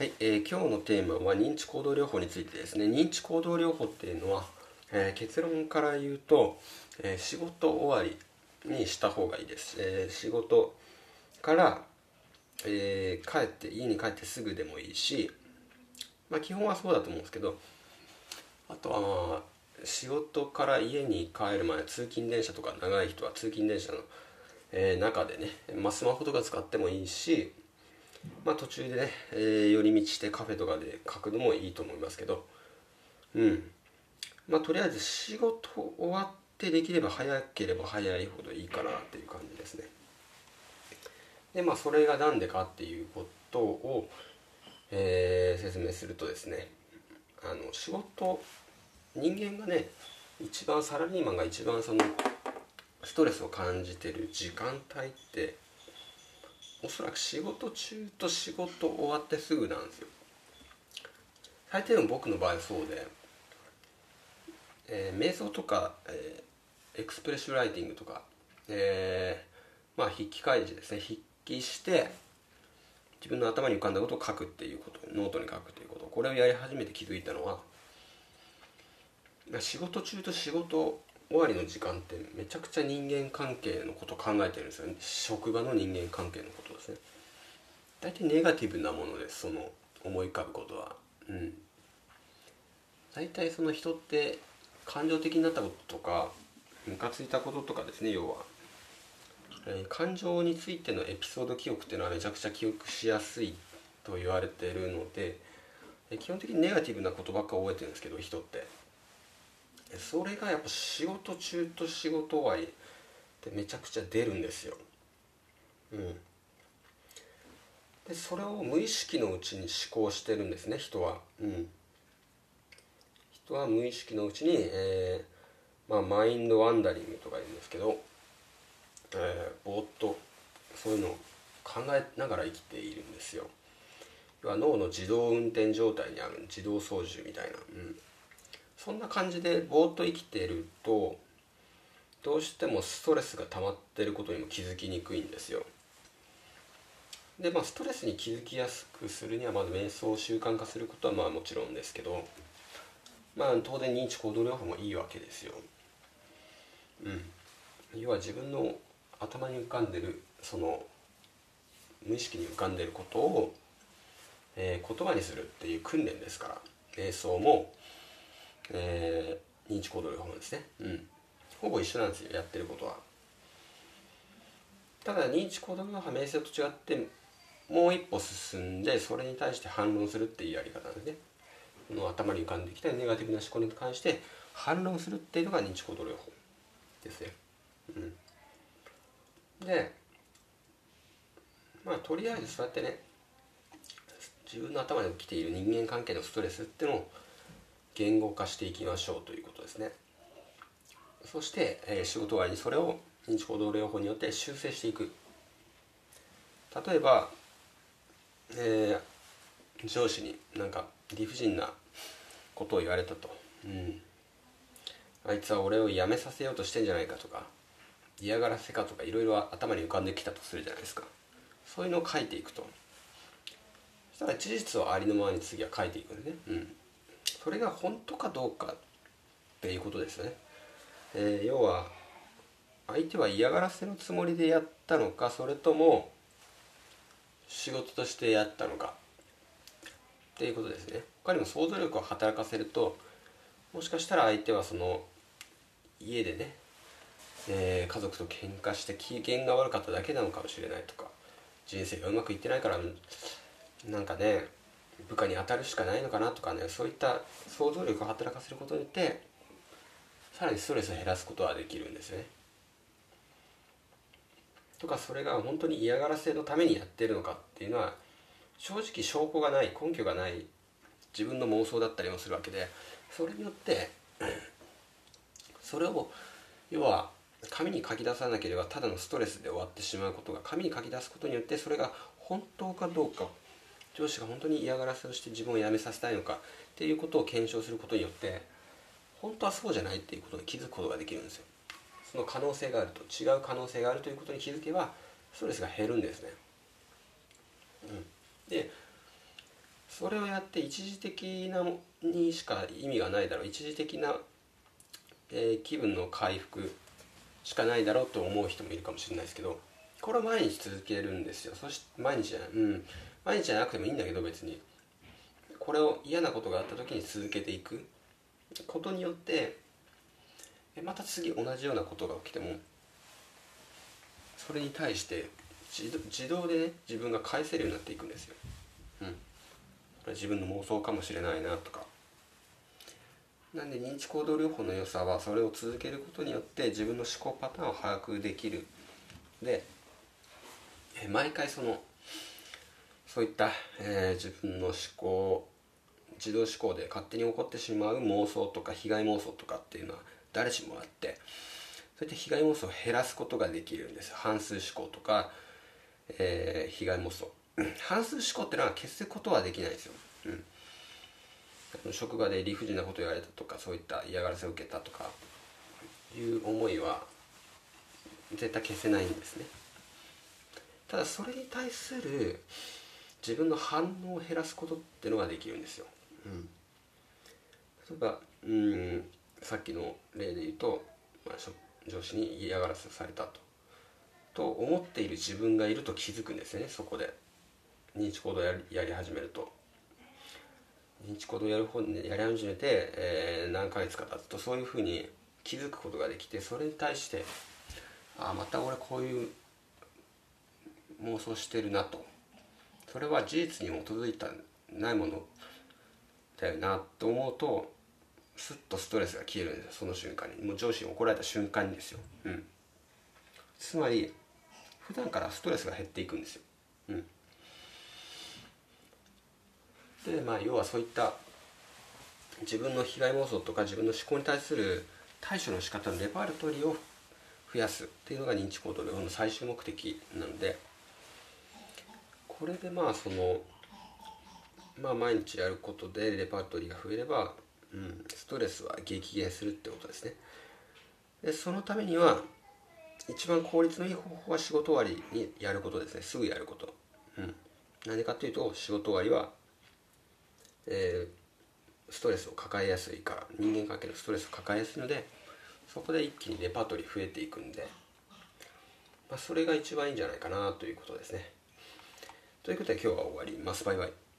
はい、えー今日のテーマは認知行動療法についてですね。認知行動療法っていうのは、えー結論から言うと、えー仕事終わりにした方がいいです、えー仕事から、え帰って家に帰ってすぐでもいいしまあ基本はそうだと思うんですけどあとは仕事から家に帰る前通勤電車とか長い人は通勤電車の、え中でね、まあ、スマホとか使ってもいいしまあ途中でね、えー寄り道してカフェとかで書くのもいいと思いますけど。うん。まあとりあえず仕事終わってできれば早ければ早いほどいいかなっていう感じですね。でまあそれが何でかっていうことを、えー説明するとですねあの仕事人間がね一番サラリーマンが一番そのストレスを感じてる時間帯っておそらく仕事中と仕事終わってすぐなんですよ。大抵の僕の場合そうで、えー瞑想とか、えー expressive writing とか、えーまあ筆記開示ですね。筆記して自分の頭に浮かんだことを書くっていうことノートに書くっていうこと。これをやり始めて気づいたのは仕事中と仕事終わりの時間ってめちゃくちゃ人間関係のこと考えてるんですよね。職場の人間関係のことですね。大体ネガティブなものですその思い浮かぶことは。うん。大体その人って感情的になったこととかムカついたこととかですね要は、えー感情についてのエピソード記憶っていうのはめちゃくちゃ記憶しやすいと言われてるのでえ基本的にネガティブなことばっか覚えてるんですけど人って。それがやっぱ仕事中と仕事終わりってめちゃくちゃ出るんですよ。うん。でそれを無意識のうちに思考してるんですね人は。うん。人は無意識のうちに、えーまあ、マインドワンダリングとか言うんですけど、えー、ぼーっとそういうのを考えながら生きているんですよ。要は脳の自動運転状態にある自動操縦みたいな、うん、そんな感じでぼーっと生きているとどうしてもストレスが溜まってることにも気づきにくいんですよ。でまあストレスに気づきやすくするにはまず瞑想を習慣化することはまあもちろんですけどまあ当然認知行動療法もいいわけですよ。うん。要は自分の頭に浮かんでるその無意識に浮かんでることを、えー言葉にするっていう訓練ですから。瞑想も、えー認知行動療法ですね。うん。ほぼ一緒なんですよやってることは。ただ認知行動療法は瞑想と違ってもう一歩進んでそれに対して反論するっていうやり方ですね。この頭に浮かんできたネガティブな思考に関して反論するっていうのが認知行動療法ですねうん。でまあとりあえずそうやってね自分の頭に起きている人間関係のストレスっていうのを言語化していきましょうということですね。そして、えー仕事終わりにそれを認知行動療法によって修正していく。例えば、えー上司になんか理不尽なことを言われたと、うん、あいつは俺を辞めさせようとしてんじゃないかとか。嫌がらせかとかいろいろ頭に浮かんできたとするじゃないですか。そういうのを書いていくと。そしたら事実をありのままに次は書いていくんでね、うん、それが本当かどうかっていうことですね、えー要は相手は嫌がらせのつもりでやったのかそれとも仕事としてやったのかっていうことですね。他にも想像力を働かせるともしかしたら相手はその家でね、えー家族と喧嘩して機嫌が悪かっただけなのかもしれないとか人生がうまくいってないからなんかね部下に当たるしかないのかなとかねそういった想像力を働かせることによってさらにストレスを減らすことができるんですよね。とかそれが本当に嫌がらせのためにやってるのかっていうのは正直証拠がない根拠がない自分の妄想だったりもするわけでそれによって それを要は紙に書き出さなければただのストレスで終わってしまうことが紙に書き出すことによってそれが本当かどうか上司が本当に嫌がらせをして自分を辞めさせたいのかっていうことを検証することによって本当はそうじゃないっていうことに気づくことができるんですよ。その可能性があると違う可能性があるということに気づけばストレスが減るんですね、うん、でそれをやって一時的なにしか意味がないだろう。一時的な、えー、気分の回復しかないだろうと思う人もいるかもしれないですけどこれは毎日続けるんですよ。そして毎日じゃない。うん。毎日じゃなくてもいいんだけど別にこれを嫌なことがあった時に続けていくことによってまた次同じようなことが起きてもそれに対して自動でね自分が返せるようになっていくんですよ。うん、これ自分の妄想かもしれないなとか。なんで認知行動療法の良さはそれを続けることによって自分の思考パターンを把握できる。で毎回そのそういった、えー、自分の思考自動思考で勝手に起こってしまう妄想とか被害妄想とかっていうのは誰しもあってそういった被害妄想を減らすことができるんです。半数思考とか、えー、被害妄想。半数思考ってのは消すことはできないですよ、うん、職場で理不尽なこと言われたとかそういった嫌がらせを受けたとかいう思いは絶対消せないんですね。ただそれに対する自分の反応を減らすことっていうのができるんですよ、うん、例えばうんさっきの例で言うと、まあ、上司に嫌がらせされたと。と思っている自分がいると気づくんですよねそこで。認知行動やりやり始めると。認知行動やる方やり始めて、えー、何ヶ月か経つとそういうふうに気づくことができてそれに対してああまた俺こういう妄想してるなとそれは事実に基づいたないものだよなと思うとスッとストレスが消えるんですよその瞬間に。もう上司に怒られた瞬間にですよ、うん、つまり普段からストレスが減っていくんですよ、うん、でまあ要はそういった自分の被害妄想とか自分の思考に対する対処の仕方のレパートリーを増やすっていうのが認知行動療法の最終目的なのでこれでまあそのまあ毎日やることでレパートリーが増えればうん、ストレスは激減するってことですね。でそのためには一番効率のいい方法は仕事終わりにやることですね。すぐやること、うん、何かというと仕事終わりは、えー、ストレスを抱えやすいから人間関係のストレスを抱えやすいのでそこで一気にレパートリー増えていくんで、まあ、それが一番いいんじゃないかなということですね。ということで今日は終わります。バイバイ。